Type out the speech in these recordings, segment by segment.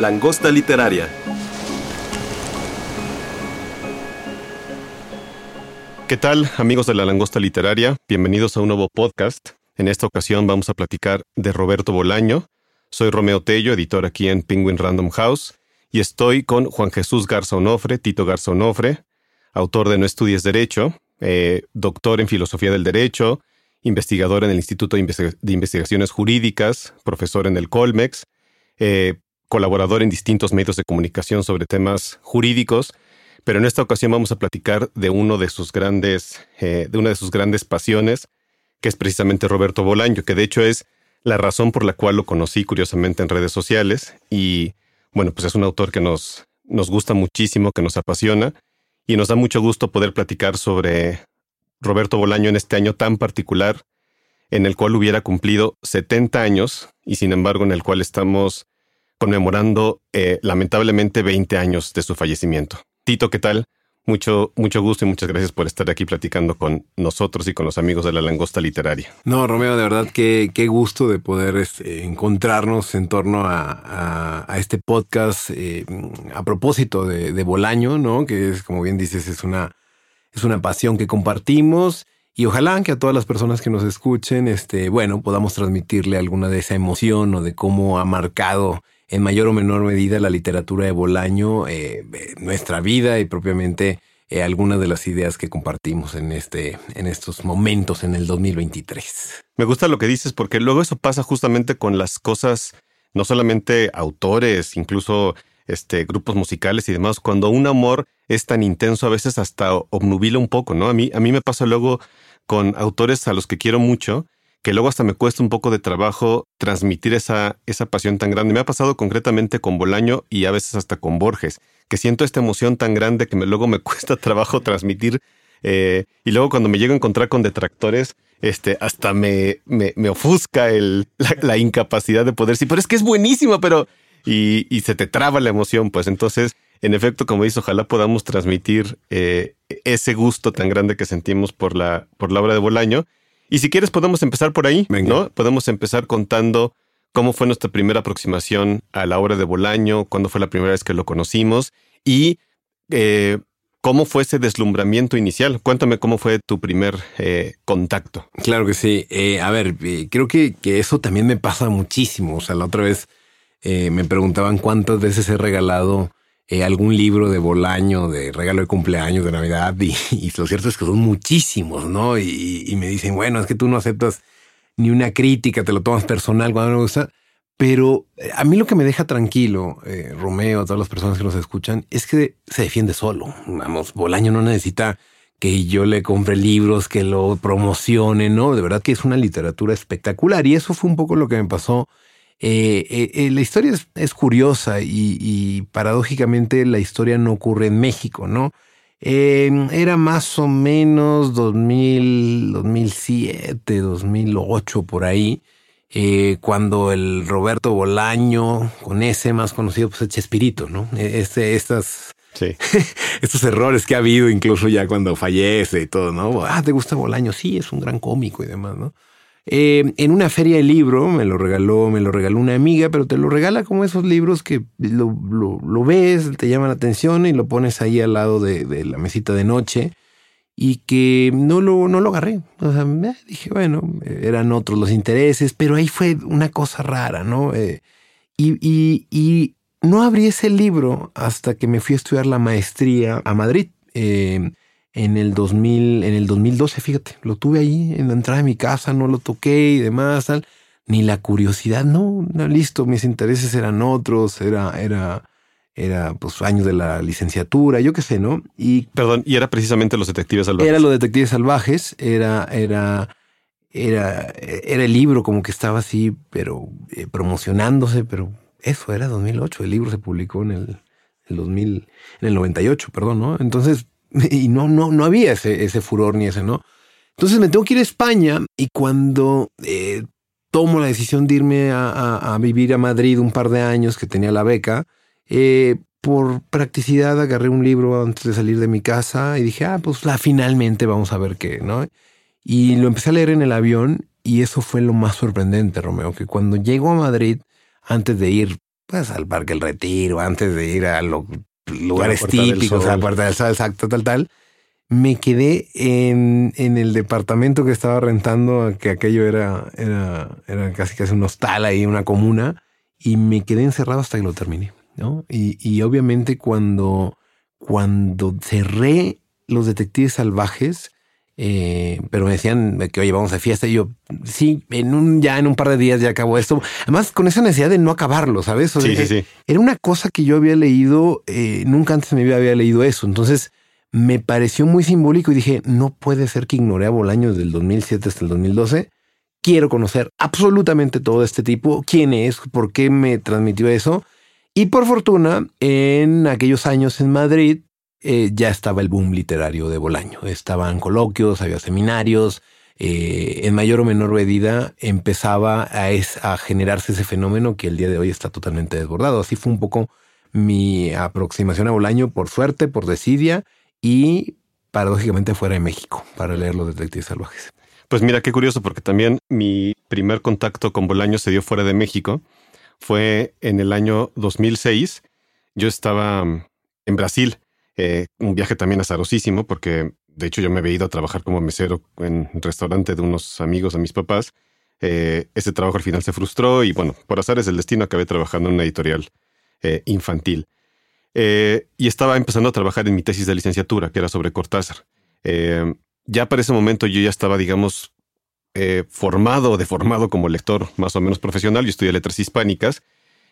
Langosta literaria. ¿Qué tal, amigos de la Langosta Literaria? Bienvenidos a un nuevo podcast. En esta ocasión vamos a platicar de Roberto Bolaño. Soy Romeo Tello, editor aquí en Penguin Random House, y estoy con Juan Jesús Garza Onofre, Tito Garza Onofre, autor de No Estudies Derecho, eh, doctor en Filosofía del Derecho, investigador en el Instituto de, Investigaciones Jurídicas, profesor en el Colmex, eh, colaborador en distintos medios de comunicación sobre temas jurídicos, pero en esta ocasión vamos a platicar de uno de sus grandes, eh, de una de sus grandes pasiones, que es precisamente Roberto Bolaño, que de hecho es la razón por la cual lo conocí curiosamente en redes sociales. Y bueno, pues es un autor que nos, nos gusta muchísimo, que nos apasiona y nos da mucho gusto poder platicar sobre Roberto Bolaño en este año tan particular en el cual hubiera cumplido 70 años y sin embargo en el cual estamos conmemorando eh, lamentablemente 20 años de su fallecimiento. Tito, ¿qué tal? Mucho, mucho gusto y muchas gracias por estar aquí platicando con nosotros y con los amigos de la Langosta Literaria. No, Romeo, de verdad qué, qué gusto de poder este, encontrarnos en torno a, este podcast eh, a propósito de, de, Bolaño, ¿no? Que es, como bien dices, es una, es una pasión que compartimos. Y ojalá que a todas las personas que nos escuchen, este, bueno, podamos transmitirle alguna de esa emoción o de cómo ha marcado en mayor o menor medida la literatura de Bolaño, eh, nuestra vida y propiamente eh, algunas de las ideas que compartimos en, este, en estos momentos en el 2023. Me gusta lo que dices porque luego eso pasa justamente con las cosas, no solamente autores, incluso este, grupos musicales y demás, cuando un amor es tan intenso a veces hasta obnubila un poco, ¿no? A mí, a mí me pasa luego con autores a los que quiero mucho que luego hasta me cuesta un poco de trabajo transmitir esa, esa pasión tan grande. Me ha pasado concretamente con Bolaño y a veces hasta con Borges, que siento esta emoción tan grande que luego me cuesta trabajo transmitir. Eh, y luego cuando me llego a encontrar con detractores, este, hasta me, me, me ofusca la, incapacidad de poder decir, pero es que es buenísimo, pero... Y, y, se te traba la emoción, pues entonces, en efecto, como dices, ojalá podamos transmitir eh, ese gusto tan grande que sentimos por la, por la obra de Bolaño y si quieres podemos empezar por ahí, ¿no? Podemos empezar contando cómo fue nuestra primera aproximación a la obra de Bolaño, cuándo fue la primera vez que lo conocimos y eh, cómo fue ese deslumbramiento inicial. Cuéntame cómo fue tu primer eh, contacto. Claro que sí. Eh, a ver, creo que, que, eso también me pasa muchísimo. O sea, la otra vez me preguntaban cuántas veces he regalado eh, algún libro de Bolaño, de regalo de cumpleaños, de Navidad, y, lo cierto es que son muchísimos, ¿no? Y, me dicen, bueno, es que tú no aceptas ni una crítica, te lo tomas personal cuando me gusta. Pero eh, a mí lo que me deja tranquilo, eh, Romeo, a todas las personas que nos escuchan, es que se defiende solo. Vamos, Bolaño no necesita que yo le compre libros, que lo promocione, ¿no? De verdad que es una literatura espectacular. Y eso fue un poco lo que me pasó eh, eh, eh, la historia es, curiosa y, paradójicamente la historia no ocurre en México, ¿no? era más o menos 2000, 2007, 2008 por ahí, cuando el Roberto Bolaño, con ese más conocido, pues es Chespirito, ¿no? E, este, estas, Sí. Estos errores que ha habido incluso ya cuando fallece y todo, ¿no? Ah, ¿te gusta Bolaño? Sí, es un gran cómico y demás, ¿no? Eh, en una feria de libro, me lo regaló, me lo regaló una amiga, pero te lo regala como esos libros que lo, lo, ves, te llaman la atención y lo pones ahí al lado de, la mesita de noche y que no lo, no lo agarré. O sea, dije, bueno, eran otros los intereses, pero ahí fue una cosa rara, ¿no? Eh, y, y, y, no abrí ese libro hasta que me fui a estudiar la maestría a Madrid. Eh, en el 2000, en el 2012, fíjate, lo tuve ahí en la entrada de mi casa, no lo toqué y demás, tal. Ni la curiosidad, no, no, listo, mis intereses eran otros, era, era, era pues años de la licenciatura, yo qué sé, ¿no? Y perdón, y era precisamente los detectives salvajes. Era los detectives salvajes, era, era, era, era el libro como que estaba así, pero eh, promocionándose, pero eso era 2008. El libro se publicó en el, el 2000, en el 98, perdón, ¿no? Entonces, y no, no, no había ese, ese furor ni ese, ¿no? Entonces me tengo que ir a España y cuando eh, tomo la decisión de irme a, vivir a Madrid un par de años que tenía la beca, eh, por practicidad agarré un libro antes de salir de mi casa y dije, ah, pues la, finalmente vamos a ver qué, ¿no? Y lo empecé a leer en el avión y eso fue lo más sorprendente, Romeo, que cuando llego a Madrid, antes de ir pues, al Parque El Retiro, antes de ir a los lugares típicos, a la Puerta del Sol, exacto, tal, tal, me quedé en, en, el departamento que estaba rentando, que aquello era, era, era casi casi un hostal ahí, una comuna, y me quedé encerrado hasta que lo terminé. ¿no? Y, y obviamente cuando, cuando cerré Los Detectives Salvajes, eh, pero me decían que, oye, vamos a fiesta. Y yo, sí, en un, ya en un par de días ya acabó esto. Además, con esa necesidad de no acabarlo, ¿sabes? sí, sí, sí. Era una cosa que yo había leído, eh, nunca antes en mi vida había leído eso. Entonces, me pareció muy simbólico y dije, no puede ser que ignoré a Bolaño desde el 2007 hasta el 2012. Quiero conocer absolutamente todo este tipo, quién es, por qué me transmitió eso. Y por fortuna, en aquellos años en Madrid, eh, ya estaba el boom literario de Bolaño. Estaban coloquios, había seminarios. Eh, en mayor o menor medida empezaba a, generarse ese fenómeno que el día de hoy está totalmente desbordado. Así fue un poco mi aproximación a Bolaño, por suerte, por desidia y paradójicamente fuera de México para leer los detectives salvajes. Pues mira, qué curioso, porque también mi primer contacto con Bolaño se dio fuera de México. Fue en el año 2006. Yo estaba en Brasil eh, un viaje también azarosísimo, porque de hecho yo me había ido a trabajar como mesero en un restaurante de unos amigos de mis papás. Eh, ese trabajo al final se frustró y bueno, por azares del destino acabé trabajando en una editorial eh, infantil. y estaba empezando a trabajar en mi tesis de licenciatura, que era sobre Cortázar. ya para ese momento yo ya estaba, digamos, formado o deformado como lector más o menos profesional. Yo estudié letras hispánicas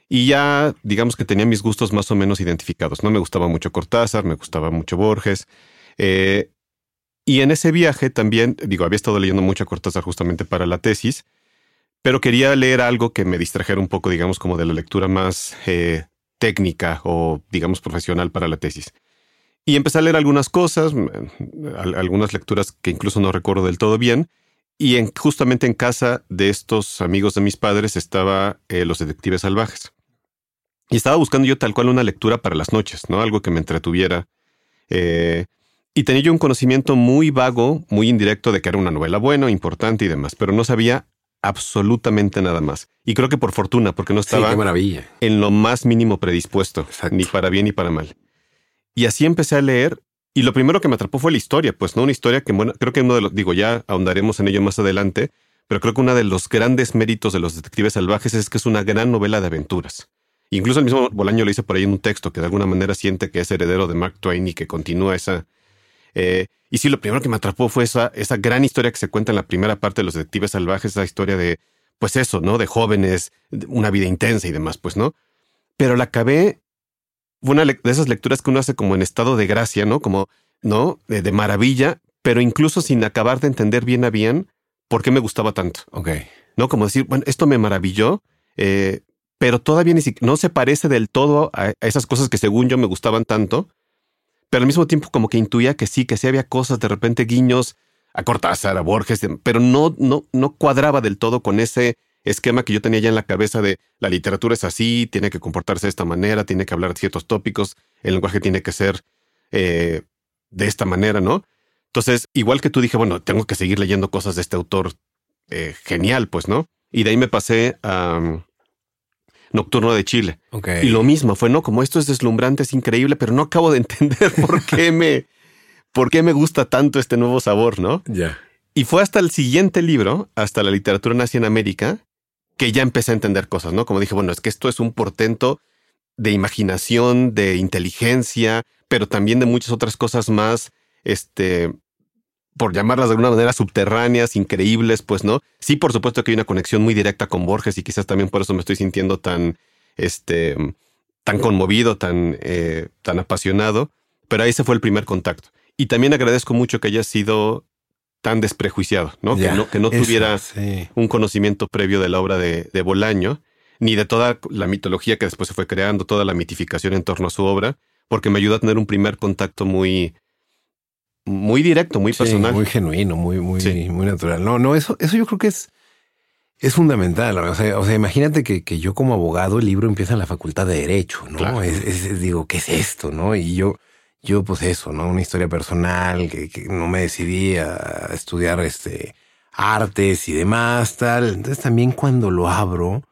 y ya, digamos que tenía mis gustos más o menos identificados. No me gustaba mucho Cortázar, me gustaba mucho Borges. Eh, y en ese viaje también, digo, había estado leyendo mucho a Cortázar justamente para la tesis, pero quería leer algo que me distrajera un poco, digamos, como de la lectura más eh, técnica o, digamos, profesional para la tesis. Y empecé a leer algunas cosas, algunas lecturas que incluso no recuerdo del todo bien, y en, justamente en casa de estos amigos de mis padres estaba eh, Los Detectives Salvajes. Y estaba buscando yo tal cual una lectura para las noches, ¿no? Algo que me entretuviera. Eh, y tenía yo un conocimiento muy vago, muy indirecto de que era una novela buena, importante y demás, pero no sabía absolutamente nada más. Y creo que por fortuna, porque no estaba en lo más mínimo predispuesto, ni para bien ni para mal. Y así empecé a leer y lo primero que me atrapó fue la historia, pues no una historia que, bueno, creo que uno de los, digo, ya ahondaremos en ello más adelante, pero creo que uno de los grandes méritos de los detectives salvajes es que es una gran novela de aventuras. Incluso el mismo Bolaño lo dice por ahí en un texto que de alguna manera siente que es heredero de Mark Twain y que continúa esa. Eh, y sí, lo primero que me atrapó fue esa, esa gran historia que se cuenta en la primera parte de los detectives salvajes, esa historia de, pues eso, ¿no? De jóvenes, una vida intensa y demás, pues, ¿no? Pero la acabé, fue una de esas lecturas que uno hace como en estado de gracia, ¿no? Como, ¿no? De, de maravilla, pero incluso sin acabar de entender bien a bien por qué me gustaba tanto. Ok. ¿No? Como decir, bueno, esto me maravilló, eh, pero todavía ni no se parece del todo a, esas cosas que según yo me gustaban tanto, pero al mismo tiempo como que intuía que sí, que sí había cosas, de repente guiños a Cortázar, a Borges, pero no, no, no cuadraba del todo con ese esquema que yo tenía ya en la cabeza de la literatura es así, tiene que comportarse de esta manera, tiene que hablar de ciertos tópicos, el lenguaje tiene que ser eh, de esta manera, ¿no? Entonces, igual que tú dije, bueno, tengo que seguir leyendo cosas de este autor eh, genial, pues, ¿no? Y de ahí me pasé a, Nocturno de Chile. Y lo mismo fue, ¿no? Como esto es deslumbrante, es increíble, pero no acabo de entender por qué me, por qué me gusta tanto este nuevo sabor, ¿no? Ya. Y fue hasta el siguiente libro, hasta la literatura nazi en América, que ya empecé a entender cosas, ¿no? Como dije, bueno, es que esto es un portento de imaginación, de inteligencia, pero también de muchas otras cosas más, este, por llamarlas de alguna manera subterráneas, increíbles, pues no. Sí, por supuesto que hay una conexión muy directa con Borges y quizás también por eso me estoy sintiendo tan, este, tan conmovido, tan, eh, tan apasionado. Pero ahí se fue el primer contacto. Y también agradezco mucho que haya sido tan desprejuiciado, ¿no? que no, que no tuviera un conocimiento previo de la obra de, de, Bolaño, ni de toda la mitología que después se fue creando, toda la mitificación en torno a su obra, porque me ayudó a tener un primer contacto muy, muy directo, muy personal. Muy genuino, muy, muy, muy natural. No, no, eso, eso yo creo que es, es fundamental. O sea, o sea imagínate que, que, yo como abogado el libro empieza en la facultad de Derecho, ¿no? Es, digo, ¿qué es esto? ¿No? Y yo yo pues eso, ¿no? Una historia personal, que, no me decidí a estudiar este artes y demás, tal. Entonces también cuando lo abro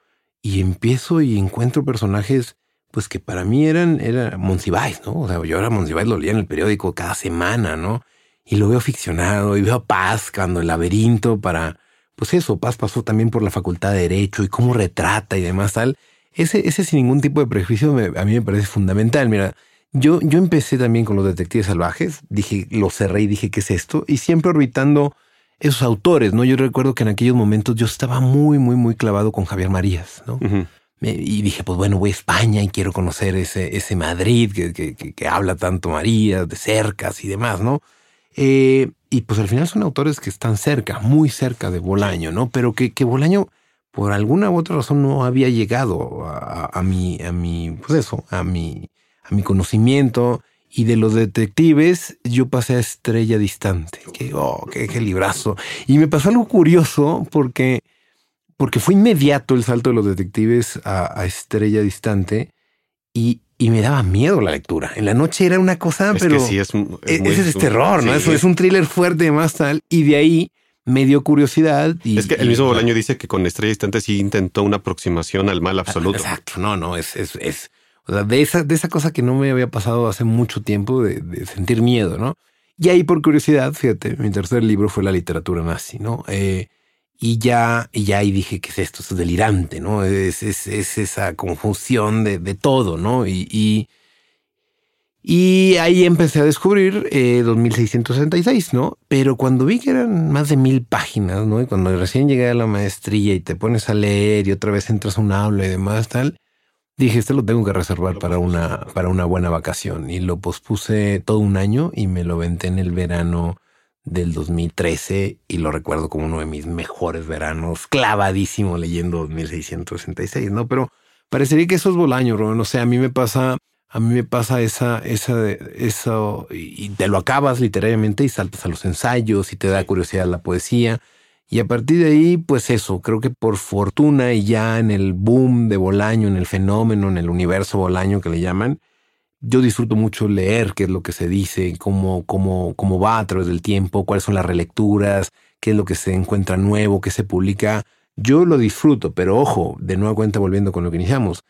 y empiezo y encuentro personajes, pues que para mí eran, era Monsiváis, ¿no? O sea, yo era Monsiváis, lo leía en el periódico cada semana, ¿no? Y lo veo ficcionado y veo a Paz cuando el laberinto para, pues eso, Paz pasó también por la facultad de Derecho y cómo retrata y demás, tal. Ese, ese sin ningún tipo de prejuicio a mí me parece fundamental. Mira, yo, yo empecé también con los detectives salvajes, dije, lo cerré y dije, ¿qué es esto? Y siempre orbitando esos autores, ¿no? Yo recuerdo que en aquellos momentos yo estaba muy, muy, muy clavado con Javier Marías, ¿no? Y dije, pues bueno, voy a España y quiero conocer ese, ese Madrid que, que, habla tanto Marías, de cercas y demás, ¿no? Eh, y pues al final son autores que están cerca, muy cerca de Bolaño, ¿no? Pero que, que Bolaño, por alguna u otra razón, no había llegado a, a mi, a pues eso, a mi, a mi conocimiento. Y de los detectives, yo pasé a Estrella Distante. Que, oh, qué, librazo. Y me pasó algo curioso porque, porque fue inmediato el salto de los detectives a, Estrella Distante y, y, me daba miedo la lectura. En la noche era una cosa, pero. Que sí, es, es, ese es terror, ¿no? es, un thriller fuerte y más tal. Y de ahí me dio curiosidad. Y, es que el mismo Bolaño dice que con Estrella Distante sí intentó una aproximación al mal absoluto. Exacto, no, no, es, es, es, o sea, de esa, de esa cosa que no me había pasado hace mucho tiempo, de, sentir miedo, ¿no? Y ahí, por curiosidad, fíjate, mi tercer libro fue la literatura nazi, ¿no? Eh, y ya, y ya ahí dije, ¿qué es esto? Esto es delirante, ¿no? Es, es, es esa conjunción de, de todo, ¿no? Y, y, y, ahí empecé a descubrir eh, 2666, ¿no? Pero cuando vi que eran más de mil páginas, ¿no? Y cuando recién llegué a la maestría y te pones a leer y otra vez entras a un aula y demás, tal, Dije, este lo tengo que reservar para una, para una buena vacación y lo pospuse todo un año y me lo venté en el verano del 2013 y lo recuerdo como uno de mis mejores veranos, clavadísimo leyendo 2666, ¿no? Pero parecería que eso es Bolaño, Rubén. O sea, a mí me pasa, a mí me pasa esa, esa, eso, y te lo acabas literariamente y saltas a los ensayos y te da curiosidad la poesía. Y a partir de ahí, pues eso, creo que por fortuna y ya en el boom de Bolaño, en el fenómeno, en el universo Bolaño que le llaman, yo disfruto mucho leer qué es lo que se dice, cómo, cómo, cómo va a través del tiempo, cuáles son las relecturas, qué es lo que se encuentra nuevo, qué se publica. Yo lo disfruto, pero ojo, de nueva cuenta volviendo con lo que iniciamos,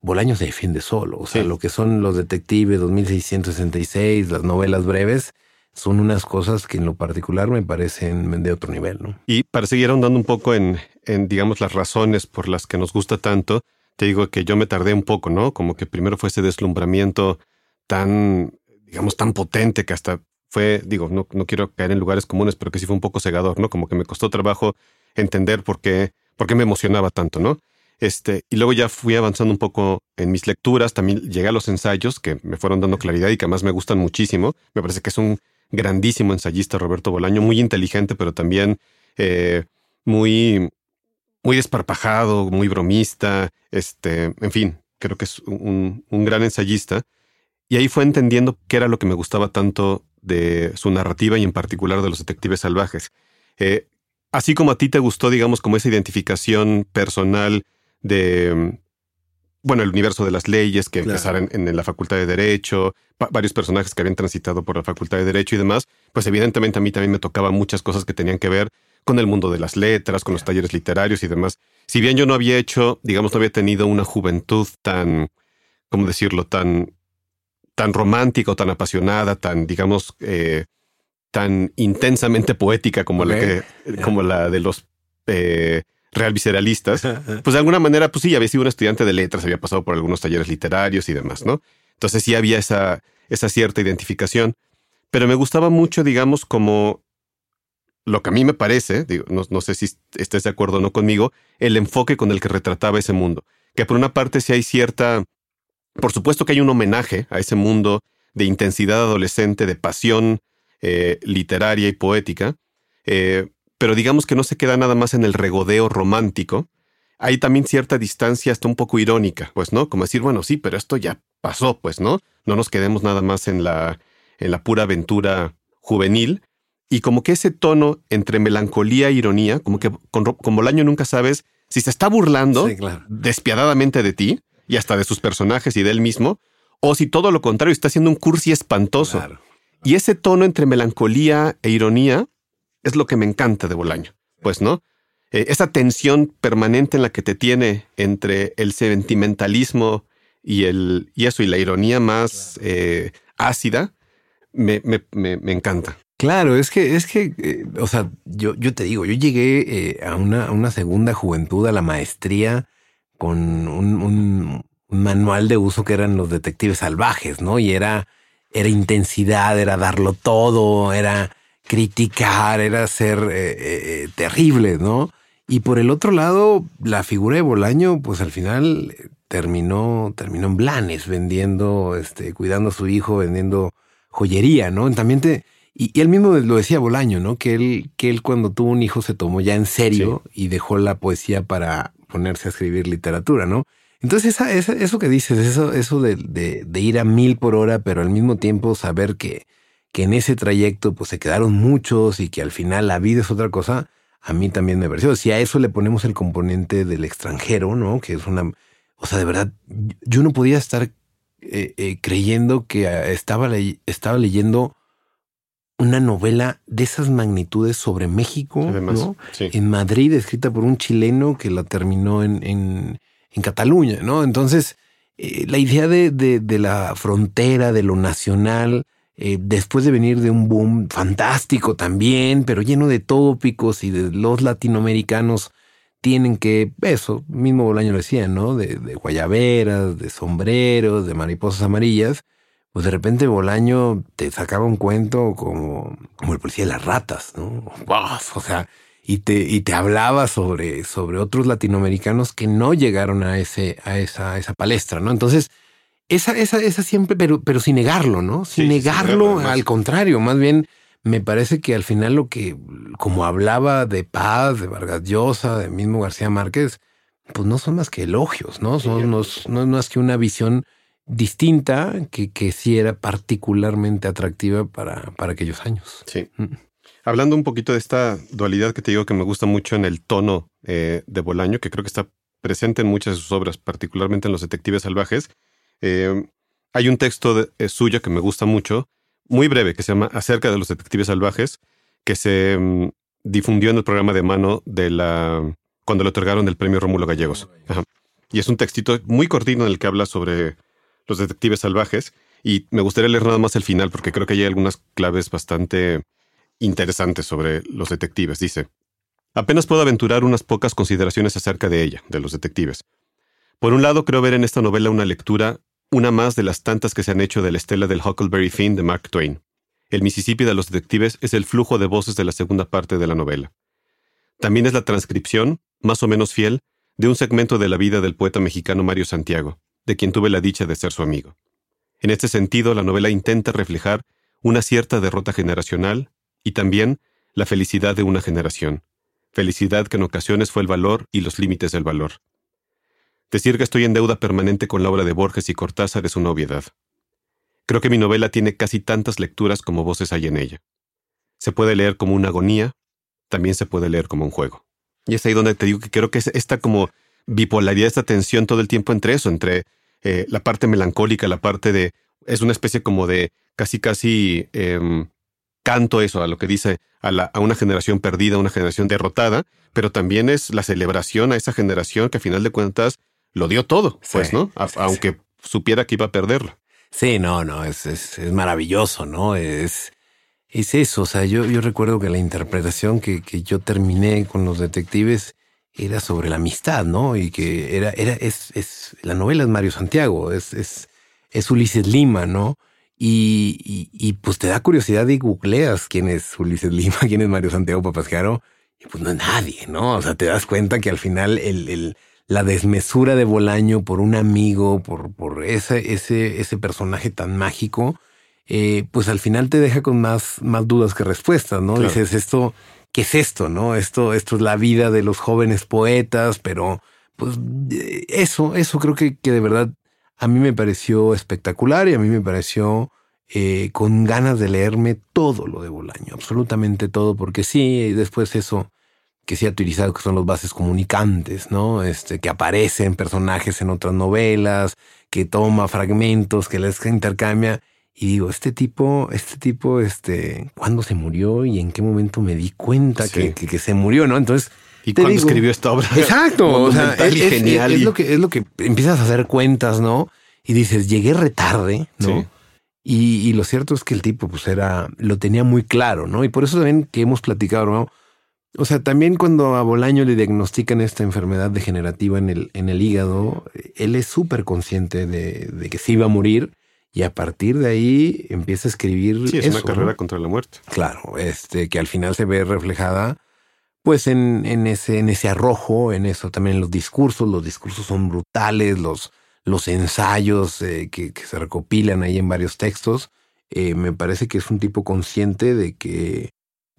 Bolaño se defiende solo. O sea, lo que son los detectives 2666, las novelas breves, son unas cosas que en lo particular me parecen de otro nivel, ¿no? Y para seguir ahondando un poco en, en, digamos, las razones por las que nos gusta tanto, te digo que yo me tardé un poco, ¿no? Como que primero fue ese deslumbramiento tan, digamos, tan potente que hasta fue, digo, no, no quiero caer en lugares comunes, pero que sí fue un poco cegador, ¿no? Como que me costó trabajo entender por qué, por qué me emocionaba tanto, ¿no? Este, y luego ya fui avanzando un poco en mis lecturas, también llegué a los ensayos que me fueron dando claridad y que además me gustan muchísimo. Me parece que es un grandísimo ensayista Roberto Bolaño, muy inteligente, pero también eh, muy, muy desparpajado, muy bromista, este, en fin, creo que es un, gran ensayista. Y ahí fue entendiendo qué era lo que me gustaba tanto de su narrativa y en particular de los detectives salvajes. Eh, así como a ti te gustó, digamos, como esa identificación personal de bueno, el universo de las leyes que empezaron en, la Facultad de Derecho, varios personajes que habían transitado por la Facultad de Derecho y demás, pues evidentemente a mí también me tocaban muchas cosas que tenían que ver con el mundo de las letras, con los talleres literarios y demás. Si bien yo no había hecho, digamos, no había tenido una juventud tan, ¿cómo decirlo?, tan, tan romántica o tan apasionada, tan, digamos, eh, tan intensamente poética como, la, que, como la de los... Eh, real visceralistas, pues de alguna manera, pues sí, había sido un estudiante de letras, había pasado por algunos talleres literarios y demás, ¿no? Entonces sí había esa, esa cierta identificación, pero me gustaba mucho, digamos, como lo que a mí me parece, no, sé si estés de acuerdo o no conmigo, el enfoque con el que retrataba ese mundo. Que por una parte sí hay cierta, por supuesto que hay un homenaje a ese mundo de intensidad adolescente, de pasión eh, literaria y poética, eh, pero digamos que no se queda nada más en el regodeo romántico. Hay también cierta distancia hasta un poco irónica, pues, ¿no? Como decir, bueno, sí, pero esto ya pasó, pues, ¿no? No nos quedemos nada más en la, en la pura aventura juvenil. Y como que ese tono entre melancolía e ironía, como que con, con Bolaño nunca sabes si se está burlando despiadadamente de ti y hasta de sus personajes y de él mismo, o si todo lo contrario está haciendo un cursi espantoso. Y ese tono entre melancolía e ironía es lo que me encanta de Bolaño, pues, ¿no? Eh, esa tensión permanente en la que te tiene entre el sentimentalismo y, el, y eso, y la ironía más eh, ácida, me, me, me, encanta. Claro, es que, es que, eh, o sea, yo, yo te digo, yo llegué a, una, una, segunda juventud, a la maestría, con un, un, manual de uso que eran los detectives salvajes, ¿no? Y era, era intensidad, era darlo todo, era criticar, era ser terrible, ¿no? Y por el otro lado, la figura de Bolaño, pues al final eh, terminó, terminó en Blanes, vendiendo, este, cuidando a su hijo, vendiendo joyería, ¿no? También te, y, él mismo lo decía Bolaño, ¿no? Que él, que él cuando tuvo un hijo se tomó ya en serio y dejó la poesía para ponerse a escribir literatura, ¿no? Entonces, esa, eso que dices, eso, eso de, de, de, ir a mil por hora, pero al mismo tiempo saber que, que en ese trayecto pues se quedaron muchos y que al final la vida es otra cosa, a mí también me pareció. Si a eso le ponemos el componente del extranjero, ¿no? Que es una... O sea, de verdad, yo no podía estar eh, eh, creyendo que ah, estaba, estaba leyendo una novela de esas magnitudes sobre México, ¿no? En Madrid, escrita por un chileno que la terminó en, en, en Cataluña, ¿no? Entonces, eh, la idea de, de, de, la frontera, de lo nacional, eh, después de venir de un boom fantástico también, pero lleno de tópicos y de los latinoamericanos tienen que, eso, mismo Bolaño lo decía, ¿no? De, guayaberas, de sombreros, de mariposas amarillas, pues de repente Bolaño te sacaba un cuento como, como el policía de las ratas, ¿no? O sea, y te, y te hablaba sobre, sobre otros latinoamericanos que no llegaron a, ese, a, esa, a esa palestra, ¿no? Entonces, esa, esa, esa siempre, pero, pero sin negarlo, ¿no? Sin negarlo, al contrario, más bien me parece que al final lo que, como hablaba de Paz, de Vargas Llosa, de mismo García Márquez, pues no son más que elogios, ¿no? Son, no, es más que una visión distinta que, que sí era particularmente atractiva para, para aquellos años. Sí. Mm. Hablando un poquito de esta dualidad que te digo que me gusta mucho en el tono eh, de Bolaño, que creo que está presente en muchas de sus obras, particularmente en Los Detectives Salvajes, eh, hay un texto eh, suyo que me gusta mucho, muy breve, que se llama Acerca de los detectives salvajes, que se mm, difundió en el programa de mano de la cuando le otorgaron el premio Rómulo Gallegos. Y es un textito muy cortito en el que habla sobre los detectives salvajes. Y me gustaría leer nada más el final porque creo que hay algunas claves bastante interesantes sobre los detectives. Dice, apenas puedo aventurar unas pocas consideraciones acerca de ella, de los detectives. Por un lado, creo ver en esta novela una lectura una más de las tantas que se han hecho de la estela del Huckleberry Finn de Mark Twain. El Mississippi de los detectives es el flujo de voces de la segunda parte de la novela. También es la transcripción, más o menos fiel, de un segmento de la vida del poeta mexicano Mario Santiago, de quien tuve la dicha de ser su amigo. En este sentido, la novela intenta reflejar una cierta derrota generacional y también la felicidad de una generación, felicidad que en ocasiones fue el valor y los límites del valor. Decir que estoy en deuda permanente con la obra de Borges y Cortázar es una obviedad. Creo que mi novela tiene casi tantas lecturas como voces hay en ella. Se puede leer como una agonía, también se puede leer como un juego. Y es ahí donde te digo que creo que es esta como bipolaridad, esta tensión todo el tiempo entre eso, entre eh, la parte melancólica, la parte de... Es una especie como de casi, casi em, canto eso, a lo que dice a, la, a una generación perdida, a una generación derrotada, pero también es la celebración a esa generación que a final de cuentas lo dio todo, pues, ¿no? aunque supiera que iba a perderlo. Sí, no, no, es, es, es, maravilloso, ¿no? Es, es eso, o sea, yo, yo recuerdo que la interpretación que, que yo terminé con los detectives era sobre la amistad, ¿no? Y que era, era, es, es, la novela es Mario Santiago, es, es, es Ulises Lima, ¿no? Y, y, y, pues te da curiosidad y googleas quién es Ulises Lima, quién es Mario Santiago Papascaro, y pues no es nadie, ¿no? O sea, te das cuenta que al final el, el la desmesura de Bolaño por un amigo, por, por ese, ese, ese personaje tan mágico, eh, pues al final te deja con más, más dudas que respuestas, ¿no? Dices, esto, ¿qué es esto? ¿No? Esto, esto es la vida de los jóvenes poetas, pero pues eso, eso creo que, que de verdad a mí me pareció espectacular y a mí me pareció eh, con ganas de leerme todo lo de Bolaño, absolutamente todo, porque sí, después eso que se ha utilizado, que son los bases comunicantes, ¿no? Este, que aparecen personajes en otras novelas, que toma fragmentos, que les intercambia. Y digo, este tipo, este tipo, este, ¿cuándo se murió y en qué momento me di cuenta que, que, se murió, no? Entonces. ¿Y cuándo escribió esta obra? Exacto. o sea, es, genial. Es, lo que, es lo que empiezas a hacer cuentas, ¿no? Y dices, llegué retarde, ¿no? Y, y, lo cierto es que el tipo, pues era, lo tenía muy claro, ¿no? Y por eso también que hemos platicado, ¿no? O sea, también cuando a Bolaño le diagnostican esta enfermedad degenerativa en el, en el hígado, él es súper consciente de, de, que se iba a morir y a partir de ahí empieza a escribir. Sí, es una carrera contra la muerte. Claro, este, que al final se ve reflejada pues en, en, ese, en ese arrojo, en eso también en los discursos. Los discursos son brutales, los, los ensayos eh, que, que, se recopilan ahí en varios textos. Eh, me parece que es un tipo consciente de que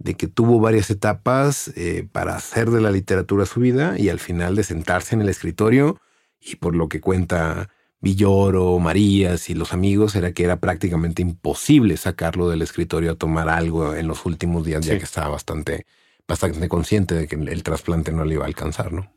de que tuvo varias etapas eh, para hacer de la literatura su vida y al final de sentarse en el escritorio y por lo que cuenta Villoro, Marías y los amigos era que era prácticamente imposible sacarlo del escritorio a tomar algo en los últimos días ya que estaba bastante, bastante consciente de que el trasplante no le iba a alcanzar, ¿no?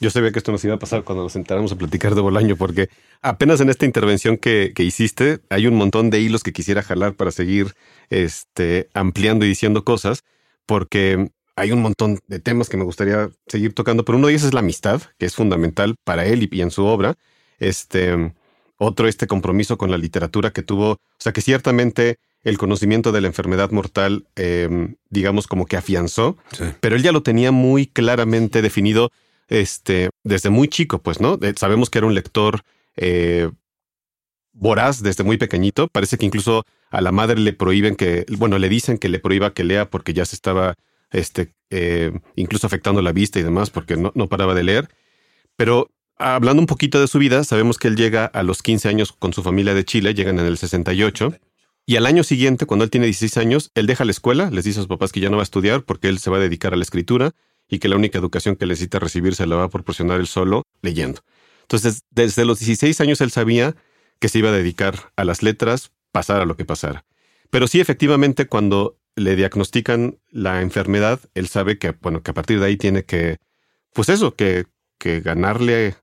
Yo sabía que esto nos iba a pasar cuando nos sentáramos a platicar de Bolaño, porque apenas en esta intervención que, que, hiciste hay un montón de hilos que quisiera jalar para seguir este, ampliando y diciendo cosas, porque hay un montón de temas que me gustaría seguir tocando, pero uno de ellos es la amistad, que es fundamental para él y, en su obra. Este, otro, este compromiso con la literatura que tuvo, o sea, que ciertamente el conocimiento de la enfermedad mortal, eh, digamos, como que afianzó, sí. pero él ya lo tenía muy claramente definido este, desde muy chico, pues, ¿no? sabemos que era un lector eh, voraz desde muy pequeñito. Parece que incluso a la madre le prohíben que, bueno, le dicen que le prohíba que lea porque ya se estaba, este, eh, incluso afectando la vista y demás porque no, no paraba de leer. Pero hablando un poquito de su vida, sabemos que él llega a los 15 años con su familia de Chile, llegan en el 68. Y al año siguiente, cuando él tiene 16 años, él deja la escuela, les dice a sus papás que ya no va a estudiar porque él se va a dedicar a la escritura y que la única educación que necesita recibir se la va a proporcionar él solo leyendo. Entonces, desde los 16 años él sabía que se iba a dedicar a las letras, pasara lo que pasara. Pero sí, efectivamente, cuando le diagnostican la enfermedad, él sabe que, bueno, que a partir de ahí tiene que, pues eso, que, que ganarle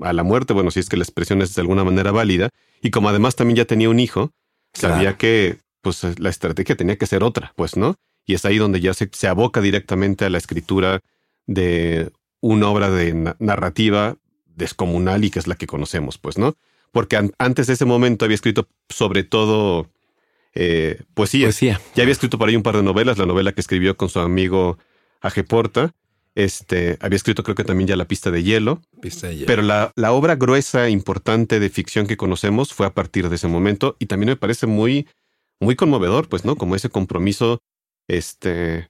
a la muerte, bueno, si es que la expresión es de alguna manera válida, y como además también ya tenía un hijo, sabía claro. que, pues, la estrategia tenía que ser otra, pues, ¿no? Y es ahí donde ya se, se aboca directamente a la escritura de una obra de narrativa descomunal y que es la que conocemos, pues, ¿no? Porque an antes de ese momento había escrito sobre todo eh, poesía. poesía. Ya había escrito por ahí un par de novelas, la novela que escribió con su amigo Aje Porta. Este, había escrito creo que también ya La pista de hielo. Pista de hielo. Pero la, la, obra gruesa, importante de ficción que conocemos fue a partir de ese momento y también me parece muy, muy conmovedor, pues, ¿no? Como ese compromiso este,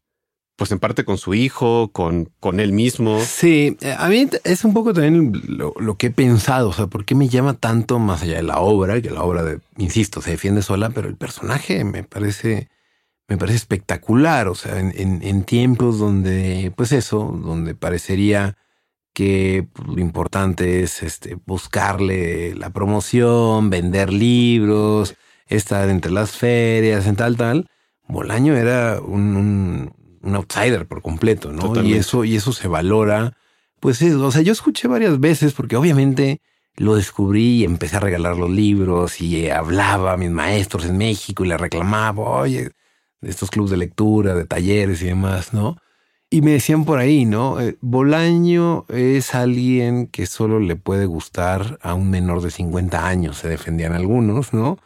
pues en parte con su hijo, con, con él mismo. Sí, a mí es un poco también lo, lo, que he pensado, o sea, ¿por qué me llama tanto más allá de la obra? Que la obra, de, insisto, se defiende sola, pero el personaje me parece, me parece espectacular, o sea, en, en, en tiempos donde, pues eso, donde parecería que pues, lo importante es este, buscarle la promoción, vender libros, estar entre las ferias, en tal, tal Bolaño era un, un, un, outsider por completo, ¿no? Totalmente. Y eso, y eso se valora. Pues es, o sea, yo escuché varias veces porque obviamente lo descubrí y empecé a regalar los libros y hablaba a mis maestros en México y le reclamaba, oye, estos clubes de lectura, de talleres y demás, ¿no? Y me decían por ahí, ¿no? Eh, Bolaño es alguien que solo le puede gustar a un menor de 50 años, se defendían algunos, ¿no?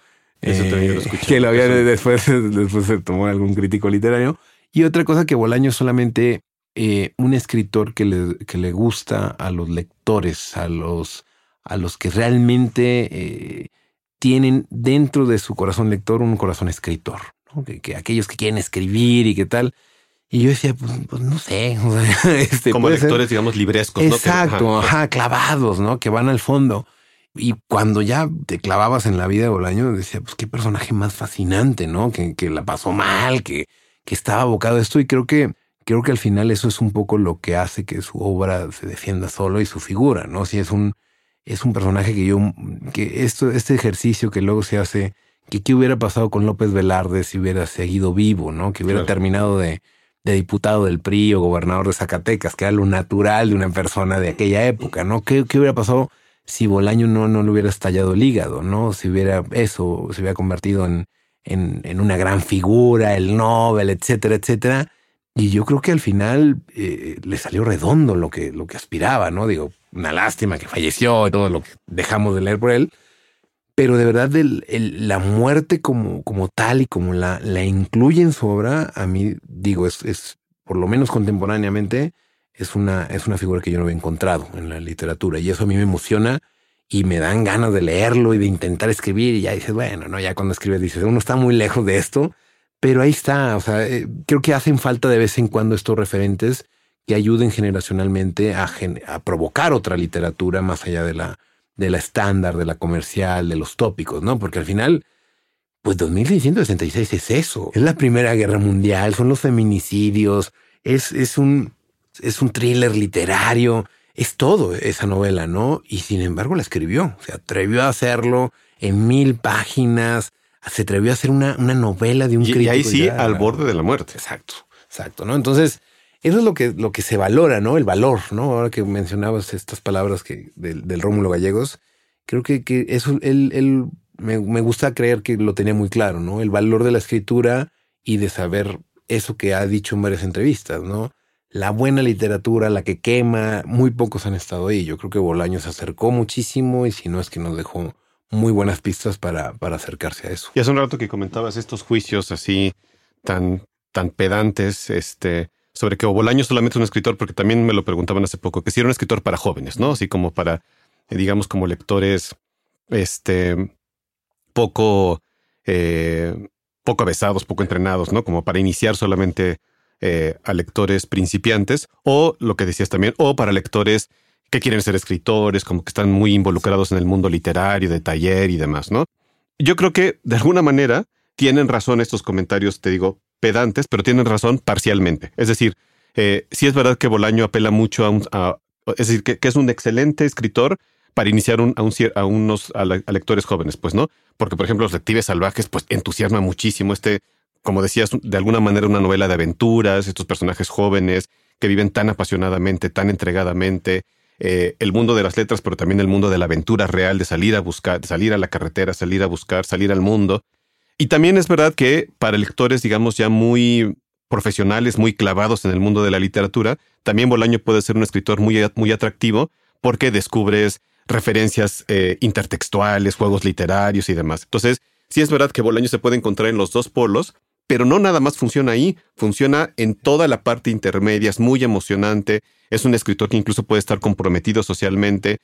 Eso también lo escuché. Que lo había después, después se tomó algún crítico literario. Y otra cosa que Bolaño es solamente eh, un escritor que le, que le gusta a los lectores, a los, a los que realmente eh, tienen dentro de su corazón lector un corazón escritor. ¿No? Que, que, aquellos que quieren escribir y qué tal. Y yo decía, pues, pues no sé. O sea, este, Como lectores, ser... digamos, librescos. Exacto, ¿no? Que, ajá, clavados, ¿no? Que van al fondo. Y cuando ya te clavabas en la vida de Bolaño, decía, pues qué personaje más fascinante, ¿no? Que, que la pasó mal, que, que estaba abocado a esto. Y creo que, creo que al final eso es un poco lo que hace que su obra se defienda solo y su figura, ¿no? Si es un, es un personaje que yo, que esto, este ejercicio que luego se hace, que qué hubiera pasado con López Velarde si hubiera seguido vivo, ¿no? Que hubiera terminado de, de diputado del PRI o gobernador de Zacatecas, que era lo natural de una persona de aquella época, ¿no? ¿Qué, qué hubiera pasado si Bolaño no, no le hubiera estallado el hígado, ¿no? Si hubiera eso, se hubiera convertido en, en, en una gran figura, el Nobel, etcétera, etcétera. Y yo creo que al final eh, le salió redondo lo que, lo que aspiraba, ¿no? Digo, una lástima que falleció y todo lo que dejamos de leer por él. Pero de verdad, la muerte como, como tal y como la, la incluye en su obra, a mí, digo, es, es por lo menos contemporáneamente, es una, es una figura que yo no había encontrado en la literatura. Y eso a mí me emociona y me dan ganas de leerlo y de intentar escribir. Y ya dices, bueno, no, ya cuando escribes dices, uno está muy lejos de esto, pero ahí está. O sea, eh, creo que hacen falta de vez en cuando estos referentes que ayuden generacionalmente a, a provocar otra literatura más allá de la, de la estándar, de la comercial, de los tópicos, ¿no? Porque al final, pues 2666 es eso. Es la Primera Guerra Mundial, son los feminicidios, es, es, un, es un thriller literario, es todo esa novela, ¿no? Y sin embargo la escribió, se atrevió a hacerlo en mil páginas, se atrevió a hacer una, una novela de un y, crítico. Y ahí sí, al borde de la muerte. Exacto, exacto, ¿no? Entonces, eso es lo que, lo que se valora, ¿no? El valor, ¿no? Ahora que mencionabas estas palabras que, del, Rómulo Gallegos, creo que, que eso, él, él me, me, gusta creer que lo tenía muy claro, ¿no? El valor de la escritura y de saber eso que ha dicho en varias entrevistas, ¿no? La buena literatura, la que quema, muy pocos han estado ahí. Yo creo que Bolaño se acercó muchísimo y si no es que nos dejó muy buenas pistas para, para acercarse a eso. Y hace un rato que comentabas estos juicios así tan, tan pedantes, este, sobre que Bolaño solamente es un escritor, porque también me lo preguntaban hace poco, que si era un escritor para jóvenes, ¿no? Así como para, digamos, como lectores, este, poco, eh, poco avesados, poco entrenados, ¿no? Como para iniciar solamente eh, a lectores principiantes, o lo que decías también, o para lectores que quieren ser escritores, como que están muy involucrados en el mundo literario, de taller y demás, ¿no? Yo creo que de alguna manera tienen razón estos comentarios, te digo, pedantes, pero tienen razón parcialmente. Es decir, eh, sí es verdad que Bolaño apela mucho a un... A, es decir, que, es un excelente escritor para iniciar un, a, un, a, unos a, la, lectores jóvenes, pues, ¿no? Porque, por ejemplo, Los Detectives Salvajes, pues, entusiasma muchísimo este, como decías, de alguna manera una novela de aventuras, estos personajes jóvenes que viven tan apasionadamente, tan entregadamente, eh, el mundo de las letras, pero también el mundo de la aventura real, de salir a buscar, de salir a la carretera, salir a buscar, salir al mundo. Y también es verdad que para lectores, digamos, ya muy profesionales, muy clavados en el mundo de la literatura, también Bolaño puede ser un escritor muy, muy atractivo porque descubres referencias eh, intertextuales, juegos literarios y demás. Entonces, sí es verdad que Bolaño se puede encontrar en los dos polos, pero no nada más funciona ahí, funciona en toda la parte intermedia, es muy emocionante, es un escritor que incluso puede estar comprometido socialmente.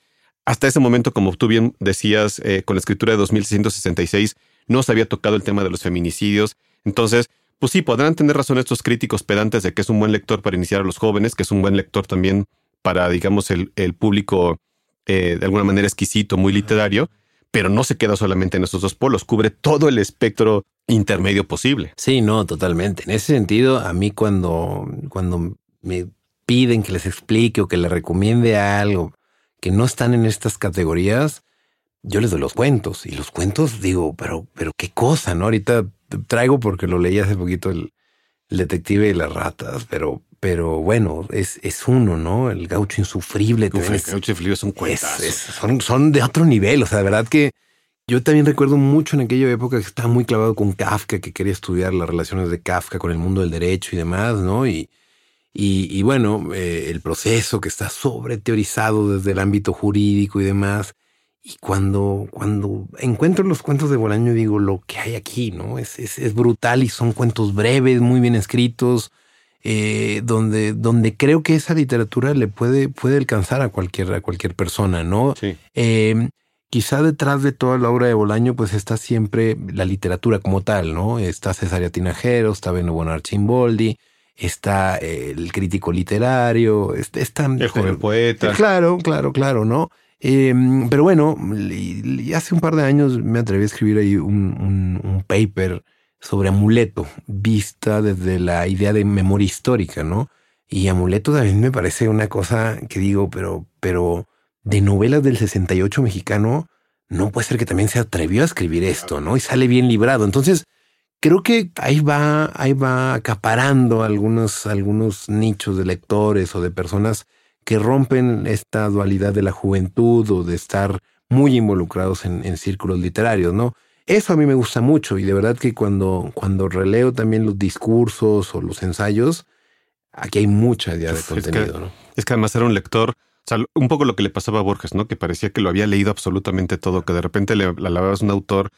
Hasta ese momento, como tú bien decías, eh, con la escritura de 2666, no se había tocado el tema de los feminicidios. Entonces, pues sí, podrán tener razón estos críticos pedantes de que es un buen lector para iniciar a los jóvenes, que es un buen lector también para, digamos, el, el público eh, de alguna manera exquisito, muy literario, pero no se queda solamente en esos dos polos, cubre todo el espectro intermedio posible. Sí, no, totalmente. En ese sentido, a mí cuando, cuando me piden que les explique o que les recomiende algo que no están en estas categorías, yo les doy los cuentos y los cuentos digo, pero, pero qué cosa, ¿no? Ahorita traigo porque lo leí hace poquito el, el detective y las ratas, pero, pero bueno, es, es uno, ¿no? El gaucho insufrible. Uf, el gaucho insufrible es un cuentazo. Es, es, son, son de otro nivel, o sea, de verdad que yo también recuerdo mucho en aquella época que estaba muy clavado con Kafka, que quería estudiar las relaciones de Kafka con el mundo del derecho y demás, ¿no? Y, y, y bueno, eh, el proceso que está sobre teorizado desde el ámbito jurídico y demás. Y cuando, cuando encuentro los cuentos de Bolaño, digo, lo que hay aquí, ¿no? Es, es, es brutal y son cuentos breves, muy bien escritos, eh, donde, donde creo que esa literatura le puede, puede alcanzar a cualquier, a cualquier persona, ¿no? Sí. Eh, quizá detrás de toda la obra de Bolaño, pues está siempre la literatura como tal, ¿no? Está Cesaria Tinajero, está Beno Bonarchimboldi, está eh, el crítico literario, está, está el joven poeta. Claro, claro, claro, ¿no? Eh, pero bueno, hace un par de años me atreví a escribir ahí un, un, un, paper sobre Amuleto, vista desde la idea de memoria histórica, ¿no? Y Amuleto también me parece una cosa que digo, pero, pero de novelas del 68 mexicano, no puede ser que también se atrevió a escribir esto, ¿no? Y sale bien librado. Entonces, creo que ahí va, ahí va acaparando algunos, algunos nichos de lectores o de personas que rompen esta dualidad de la juventud o de estar muy involucrados en, círculos literarios, ¿no? Eso a mí me gusta mucho y de verdad que cuando, cuando releo también los discursos o los ensayos, aquí hay mucha idea de contenido, es que, ¿no? Es que además era un lector, o sea, un poco lo que le pasaba a Borges, ¿no? Que parecía que lo había leído absolutamente todo, que de repente le alababas un autor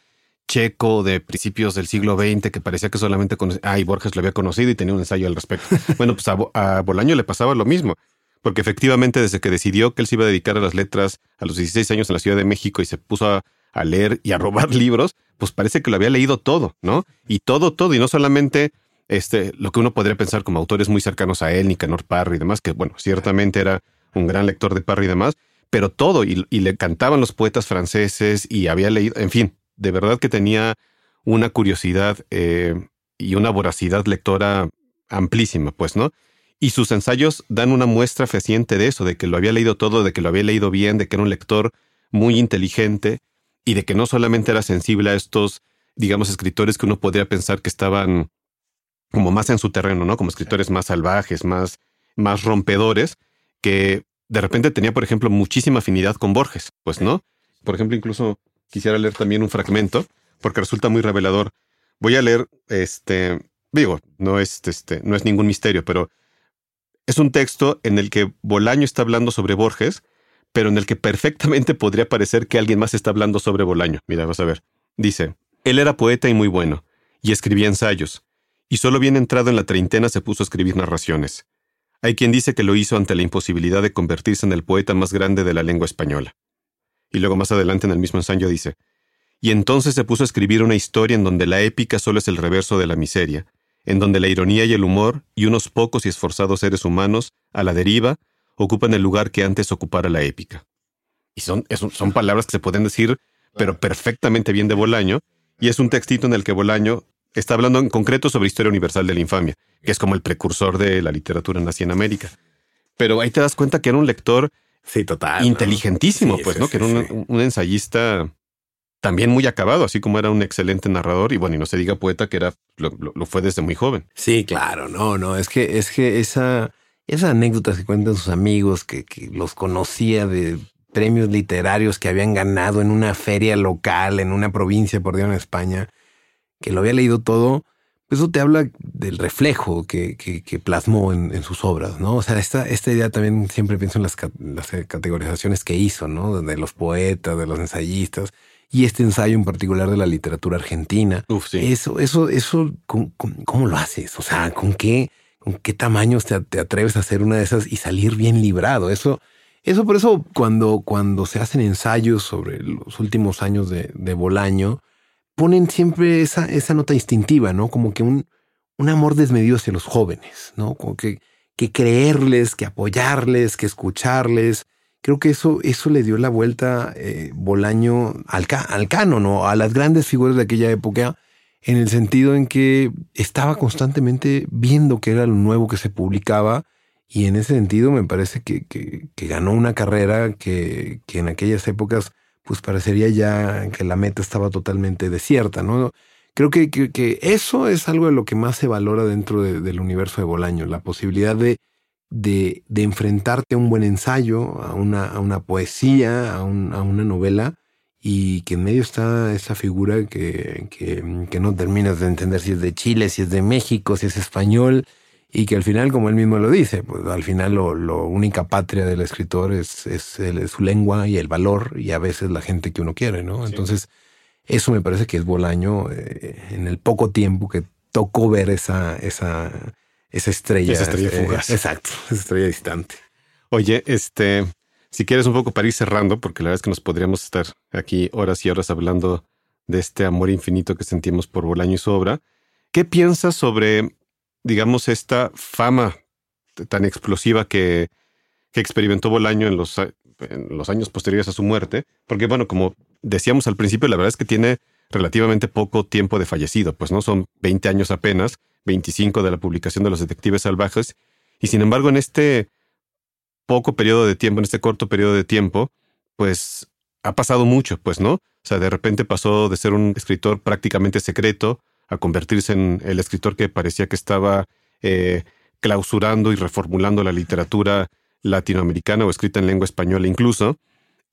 checo de principios del siglo XX que parecía que solamente conocía, ay, Borges lo había conocido y tenía un ensayo al respecto. bueno, pues a, a Bolaño le pasaba lo mismo porque efectivamente desde que decidió que él se iba a dedicar a las letras a los 16 años en la Ciudad de México y se puso a, leer y a robar libros, pues parece que lo había leído todo, ¿no? Y todo, todo, y no solamente este, lo que uno podría pensar como autores muy cercanos a él, Nicanor Parry y demás, que bueno, ciertamente era un gran lector de Parry y demás, pero todo, y, le cantaban los poetas franceses y había leído, en fin, de verdad que tenía una curiosidad eh, y una voracidad lectora amplísima, pues, ¿no? Y sus ensayos dan una muestra fehaciente de eso, de que lo había leído todo, de que lo había leído bien, de que era un lector muy inteligente y de que no solamente era sensible a estos, digamos, escritores que uno podría pensar que estaban como más en su terreno, ¿no? Como escritores más salvajes, más, más rompedores, que de repente tenía, por ejemplo, muchísima afinidad con Borges, pues, ¿no? Por ejemplo, incluso quisiera leer también un fragmento, porque resulta muy revelador. Voy a leer, este, digo, no es, este, no es ningún misterio, pero es un texto en el que Bolaño está hablando sobre Borges, pero en el que perfectamente podría parecer que alguien más está hablando sobre Bolaño. Mira, vas a ver. Dice, él era poeta y muy bueno, y escribía ensayos, y solo bien entrado en la treintena se puso a escribir narraciones. Hay quien dice que lo hizo ante la imposibilidad de convertirse en el poeta más grande de la lengua española. Y luego más adelante en el mismo ensayo dice, y entonces se puso a escribir una historia en donde la épica solo es el reverso de la miseria, en donde la ironía y el humor, y unos pocos y esforzados seres humanos, a la deriva, ocupan el lugar que antes ocupara la épica. Y son, son palabras que se pueden decir, pero perfectamente bien de Bolaño, y es un textito en el que Bolaño está hablando en concreto sobre Historia Universal de la Infamia, que es como el precursor de la literatura nazi en América. Pero ahí te das cuenta que era un lector sí, total, inteligentísimo, pues, ¿no? que era un, ensayista también muy acabado, así como era un excelente narrador y bueno, y no se diga poeta que era lo, fue desde muy joven. Sí, claro, no, no, es que es que esa esas anécdotas que cuentan sus amigos que, que los conocía de premios literarios que habían ganado en una feria local en una provincia por en España, que lo había leído todo, pues eso te habla del reflejo que, que, plasmó en, sus obras, ¿no? O sea, esta, esta idea también siempre pienso en las categorizaciones que hizo, ¿no? De los poetas, de los ensayistas y este ensayo en particular de la literatura argentina. Uf, sí. Eso, eso, eso, ¿cómo, lo haces? O sea, ¿con qué, con qué tamaños te, atreves a hacer una de esas y salir bien librado? Eso, eso por eso cuando, cuando se hacen ensayos sobre los últimos años de, de Bolaño, ponen siempre esa, esa nota instintiva, ¿no? Como que un, un amor desmedido hacia los jóvenes, ¿no? Como que, que creerles, que apoyarles, que escucharles, creo que eso, eso le dio la vuelta eh, Bolaño al, al canon o a las grandes figuras de aquella época, en el sentido en que estaba constantemente viendo qué era lo nuevo que se publicaba y en ese sentido me parece que, que, ganó una carrera que, que, en aquellas épocas pues parecería ya que la meta estaba totalmente desierta, ¿no? Creo que, que, eso es algo de lo que más se valora dentro del universo de Bolaño, la posibilidad de de, de, enfrentarte a un buen ensayo, a una, a una poesía, a, una novela, y que en medio está esa figura que, que, no terminas de entender si es de Chile, si es de México, si es español, y que al final, como él mismo lo dice, pues al final lo, única patria del escritor es, es, su lengua y el valor, y a veces la gente que uno quiere, ¿no? Entonces, eso me parece que es Bolaño eh, en el poco tiempo que tocó ver esa, esa, esa estrella. Esa estrella eh, fugaz. exacto, esa estrella distante. Oye, este, si quieres un poco para ir cerrando, porque la verdad es que nos podríamos estar aquí horas y horas hablando de este amor infinito que sentimos por Bolaño y su obra. ¿Qué piensas sobre, digamos, esta fama tan explosiva que, que experimentó Bolaño en los, en los años posteriores a su muerte? Porque, bueno, como decíamos al principio, la verdad es que tiene relativamente poco tiempo de fallecido, pues no son 20 años apenas, 25 de la publicación de los Detectives Salvajes, y sin embargo en este poco periodo de tiempo, en este corto periodo de tiempo, pues ha pasado mucho, pues no. O sea, de repente pasó de ser un escritor prácticamente secreto a convertirse en el escritor que parecía que estaba eh, clausurando y reformulando la literatura latinoamericana o escrita en lengua española incluso.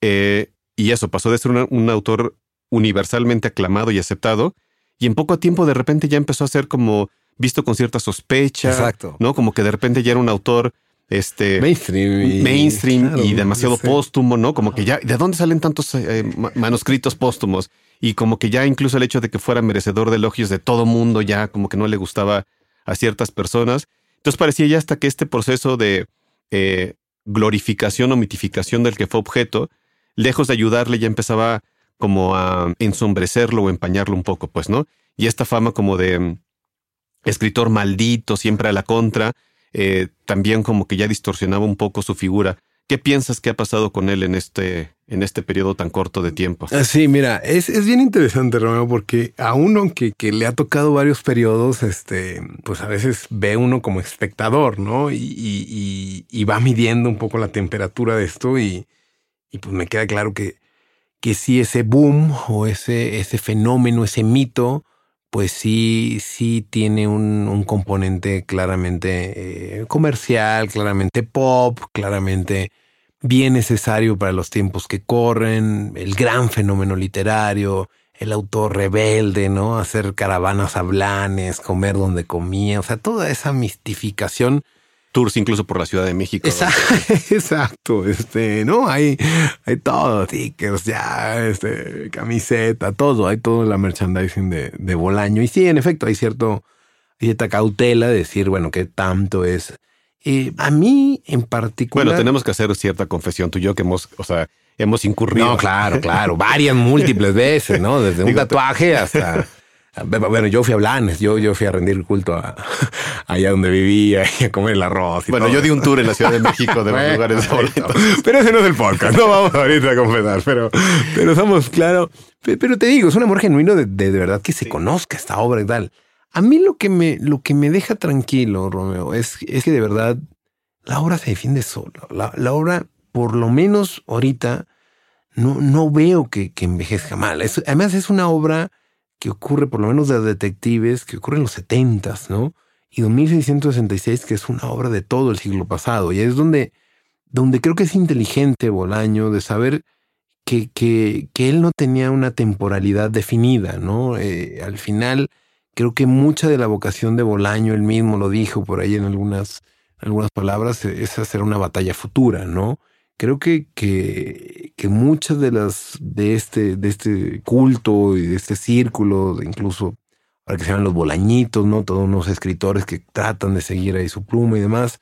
Eh, y eso, pasó de ser un autor universalmente aclamado y aceptado, y en poco tiempo de repente ya empezó a ser como visto con cierta sospecha, Exacto. ¿no? Como que de repente ya era un autor este mainstream y, mainstream y demasiado póstumo, ¿no? Como que ya, ¿de dónde salen tantos eh, manuscritos póstumos? Y como que ya incluso el hecho de que fuera merecedor de elogios de todo mundo, ya como que no le gustaba a ciertas personas. Entonces parecía ya hasta que este proceso de eh, glorificación o mitificación del que fue objeto, lejos de ayudarle, ya empezaba como a ensombrecerlo o empañarlo un poco, pues, ¿no? Y esta fama como de escritor maldito, siempre a la contra, eh, también como que ya distorsionaba un poco su figura. ¿Qué piensas que ha pasado con él en este, en este periodo tan corto de tiempo? Ah, sí, mira, es, es bien interesante, Romeo, porque a uno que, le ha tocado varios periodos, este, pues a veces ve uno como espectador, ¿no? Y, y, y va midiendo un poco la temperatura de esto y, y pues me queda claro que, que sí ese boom o ese, ese fenómeno, ese mito, pues sí, sí tiene un, un componente claramente eh, comercial, claramente pop, claramente bien necesario para los tiempos que corren, el gran fenómeno literario, el autor rebelde, ¿no? Hacer caravanas a Blanes, comer donde comía, o sea, toda esa mistificación tours incluso por la Ciudad de México. Exacto, este, no, hay, hay todo, tickets, ya, este, camiseta, todo, hay todo la merchandising de, de Bolaño. Y sí, en efecto, hay cierto, cierta cautela de decir, bueno, qué tanto es. Eh, a mí en particular. Bueno, tenemos que hacer cierta confesión tú y yo que hemos, o sea, hemos incurrido. No, claro, claro, varias múltiples veces, ¿no? Desde un tatuaje hasta bueno, yo fui a Blanes, yo, yo fui a rendir culto a, allá donde vivía y a comer el arroz. Y bueno, yo di un tour en la Ciudad de México de los lugares. Pero ese no es el podcast, no vamos ahorita a confesar, pero, pero somos claro. Pero te digo, es un amor genuino de, de, de verdad que se sí. conozca esta obra y tal. A mí lo que me, lo que me deja tranquilo, Romeo, es, es que de verdad la obra se defiende sola. La, la obra, por lo menos ahorita, no, no veo que, que envejezca mal. Es, además, es una obra que ocurre, por lo menos de detectives, que ocurre en los 70, ¿no? Y 2666, que es una obra de todo el siglo pasado. Y es donde, donde creo que es inteligente Bolaño de saber que, que, que él no tenía una temporalidad definida, ¿no? Eh, al final, creo que mucha de la vocación de Bolaño, él mismo lo dijo por ahí en algunas, algunas palabras, es hacer una batalla futura, ¿no? creo que, que, que, muchas de las de este, de este culto y de este círculo, de incluso para que se llaman los bolañitos, ¿no? Todos unos escritores que tratan de seguir ahí su pluma y demás.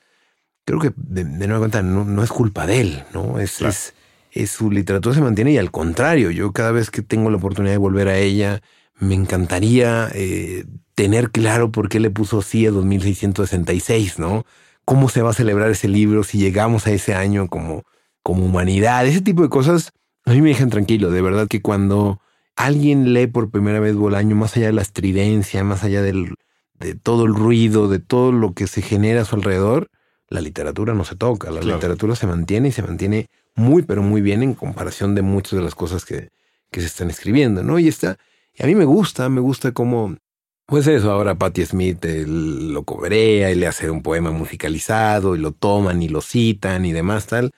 Creo que de, de nueva cuenta no, no, es culpa de él, ¿no? Es, claro. es, es, su literatura se mantiene y al contrario, yo cada vez que tengo la oportunidad de volver a ella, me encantaría eh, tener claro por qué le puso así a 2666, ¿no? ¿Cómo se va a celebrar ese libro si llegamos a ese año como como humanidad, ese tipo de cosas a mí me dejan tranquilo. De verdad que cuando alguien lee por primera vez Bolaño, más allá de la estridencia, más allá del, de todo el ruido, de todo lo que se genera a su alrededor, la literatura no se toca. La claro. literatura se mantiene y se mantiene muy, pero muy bien en comparación de muchas de las cosas que, que se están escribiendo, ¿no? Y está, y a mí me gusta, me gusta cómo, pues eso, ahora Patti Smith lo cobrea y le hace un poema musicalizado y lo toman y lo citan y demás tal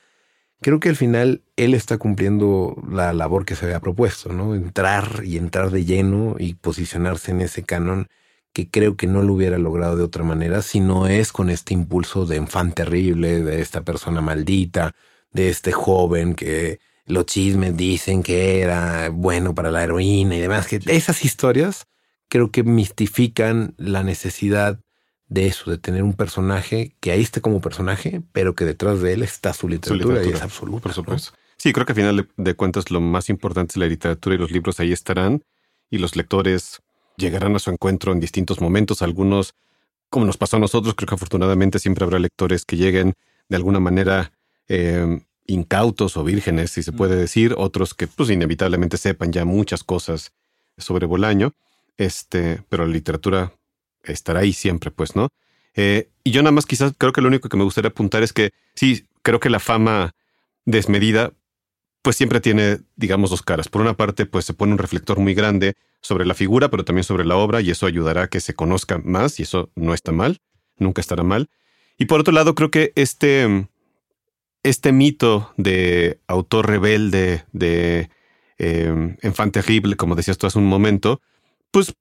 creo que al final él está cumpliendo la labor que se había propuesto, ¿no? Entrar y entrar de lleno y posicionarse en ese canon que creo que no lo hubiera logrado de otra manera si no es con este impulso de enfant terrible, de esta persona maldita, de este joven que los chismes dicen que era bueno para la heroína y demás, que esas historias creo que mistifican la necesidad de eso, de tener un personaje que ahí esté como personaje, pero que detrás de él está su literatura, su literatura. y es absoluto. Por supuesto. ¿no? Sí, creo que al final de cuentas lo más importante es la literatura y los libros ahí estarán y los lectores llegarán a su encuentro en distintos momentos. Algunos, como nos pasó a nosotros, creo que afortunadamente siempre habrá lectores que lleguen de alguna manera eh, incautos o vírgenes, si se puede decir. Otros que pues inevitablemente sepan ya muchas cosas sobre Bolaño, este, pero la literatura estará ahí siempre, pues, ¿no? Eh, y yo nada más quizás creo que lo único que me gustaría apuntar es que sí, creo que la fama desmedida pues siempre tiene, digamos, dos caras. Por una parte, pues se pone un reflector muy grande sobre la figura, pero también sobre la obra, y eso ayudará a que se conozca más, y eso no está mal, nunca estará mal. Y por otro lado, creo que este, este mito de autor rebelde, de eh, enfant terrible, como decías tú hace un momento, pues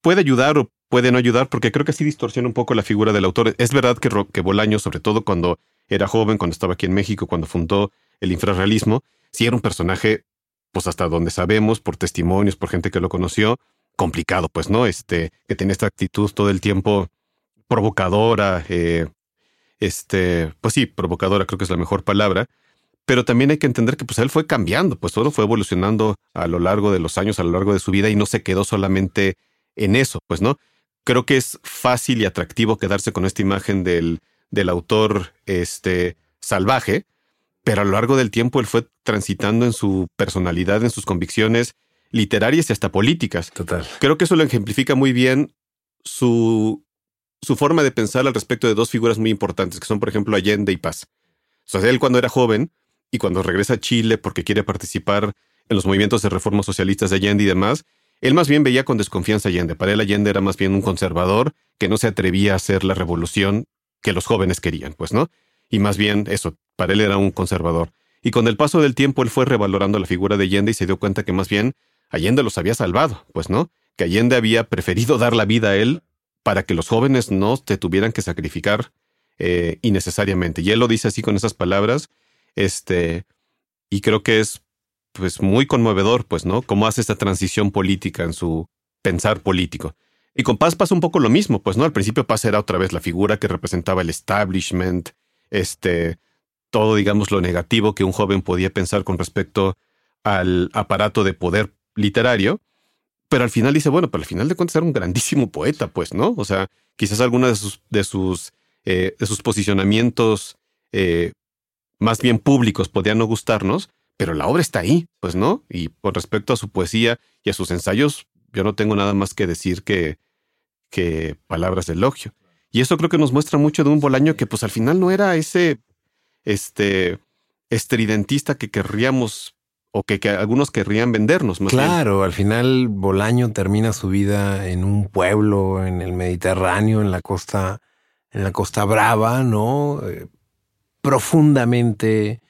puede ayudar o puede no ayudar, porque creo que sí distorsiona un poco la figura del autor. Es verdad que, que Bolaño, sobre todo cuando era joven, cuando estaba aquí en México, cuando fundó el infrarrealismo, sí era un personaje, pues hasta donde sabemos, por testimonios, por gente que lo conoció, complicado, pues, ¿no? Este, que tenía esta actitud todo el tiempo provocadora, eh, este, pues sí, provocadora creo que es la mejor palabra, pero también hay que entender que pues él fue cambiando, pues todo fue evolucionando a lo largo de los años, a lo largo de su vida y no se quedó solamente en eso, pues, ¿no? Creo que es fácil y atractivo quedarse con esta imagen del, del autor este, salvaje, pero a lo largo del tiempo él fue transitando en su personalidad, en sus convicciones literarias y hasta políticas. Total. Creo que eso lo ejemplifica muy bien su, su forma de pensar al respecto de dos figuras muy importantes, que son, por ejemplo, Allende y Paz. O sea, él cuando era joven y cuando regresa a Chile porque quiere participar en los movimientos de reformas socialistas de Allende y demás, él más bien veía con desconfianza a Allende. Para él Allende era más bien un conservador que no se atrevía a hacer la revolución que los jóvenes querían, pues, ¿no? Y más bien eso, para él era un conservador. Y con el paso del tiempo él fue revalorando la figura de Allende y se dio cuenta que más bien Allende los había salvado, pues no, que Allende había preferido dar la vida a él para que los jóvenes no te tuvieran que sacrificar eh, innecesariamente. Y él lo dice así con esas palabras, este, y creo que es pues muy conmovedor, pues, ¿no? Cómo hace esta transición política en su pensar político. Y con Paz pasa un poco lo mismo, pues, ¿no? Al principio Paz era otra vez la figura que representaba el establishment, este, todo, digamos, lo negativo que un joven podía pensar con respecto al aparato de poder literario, pero al final dice, bueno, pero al final de cuentas era un grandísimo poeta, pues, ¿no? O sea, quizás algunos de sus, de sus, eh, de sus posicionamientos eh, más bien públicos podían no gustarnos, pero la obra está ahí, pues, ¿no? Y con respecto a su poesía y a sus ensayos, yo no tengo nada más que decir que, que palabras de elogio. Y eso creo que nos muestra mucho de un Bolaño que pues al final no era ese este estridentista que querríamos o que, algunos querrían vendernos. Más claro, al final Bolaño termina su vida en un pueblo en el Mediterráneo, en la costa, en la costa brava, ¿no? Eh, profundamente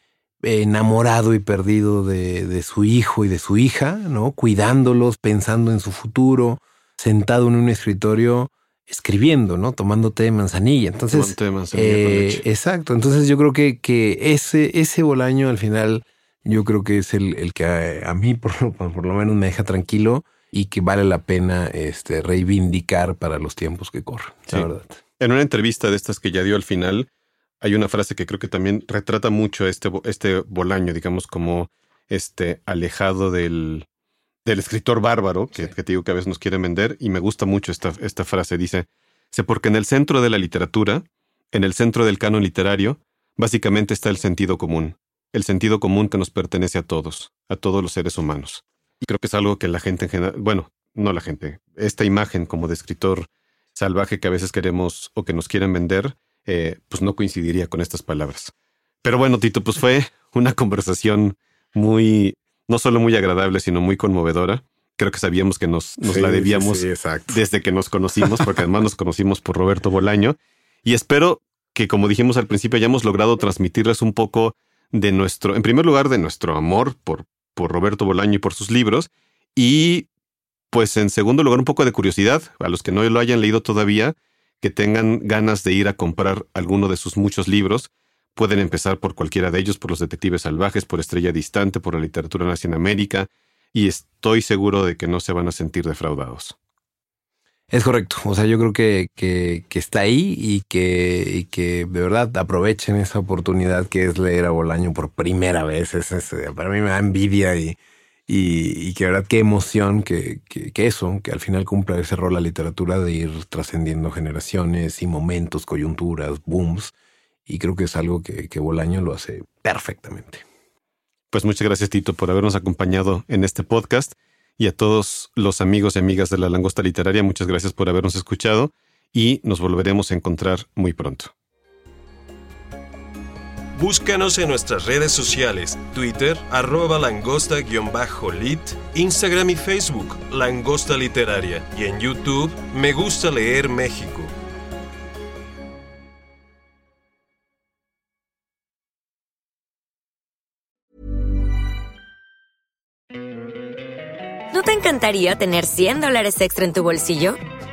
enamorado y perdido de, de, su hijo y de su hija, ¿no? Cuidándolos, pensando en su futuro, sentado en un escritorio escribiendo, ¿no? Tomando té de manzanilla. Entonces, té de manzanilla eh, exacto. Entonces yo creo que, que ese, ese Bolaño al final, yo creo que es el, el que a, mí por lo, por lo, menos me deja tranquilo y que vale la pena este, reivindicar para los tiempos que corren, la verdad. En una entrevista de estas que ya dio al final, hay una frase que creo que también retrata mucho este, este Bolaño, digamos, como este alejado del, del escritor bárbaro, que, te digo que a veces nos quiere vender, y me gusta mucho esta, esta frase. Dice, sé porque en el centro de la literatura, en el centro del canon literario, básicamente está el sentido común, el sentido común que nos pertenece a todos, a todos los seres humanos. Y creo que es algo que la gente en general, bueno, no la gente, esta imagen como de escritor salvaje que a veces queremos o que nos quieren vender, eh, pues no coincidiría con estas palabras. Pero bueno, Tito, pues fue una conversación muy no solo muy agradable, sino muy conmovedora. Creo que sabíamos que nos, nos la debíamos desde que nos conocimos, porque además nos conocimos por Roberto Bolaño. Y espero que, como dijimos al principio, hayamos logrado transmitirles un poco de nuestro, en primer lugar, de nuestro amor por, por Roberto Bolaño y por sus libros. Y, pues, en segundo lugar, un poco de curiosidad a los que no lo hayan leído todavía, que tengan ganas de ir a comprar alguno de sus muchos libros Pueden empezar por cualquiera de ellos, por los detectives salvajes, por Estrella Distante, por la literatura nazi en América, y estoy seguro de que no se van a sentir defraudados. Es correcto. O sea, yo creo que, que, está ahí y que, y que de verdad aprovechen esa oportunidad que es leer a Bolaño por primera vez. Es, para mí me da envidia y, y, y que verdad qué emoción que, que, eso, que al final cumpla ese rol la literatura de ir trascendiendo generaciones y momentos, coyunturas, booms y creo que es algo que, que Bolaño lo hace perfectamente. Pues muchas gracias Tito por habernos acompañado en este podcast Y a todos los amigos y amigas de la Langosta Literaria, muchas gracias por habernos escuchado y nos volveremos a encontrar muy pronto. Búscanos en nuestras redes sociales, Twitter, arroba langosta-lit, Instagram y Facebook, Langosta Literaria, y en YouTube, Me Gusta Leer México. ¿No te encantaría tener 100 dólares extra en tu bolsillo?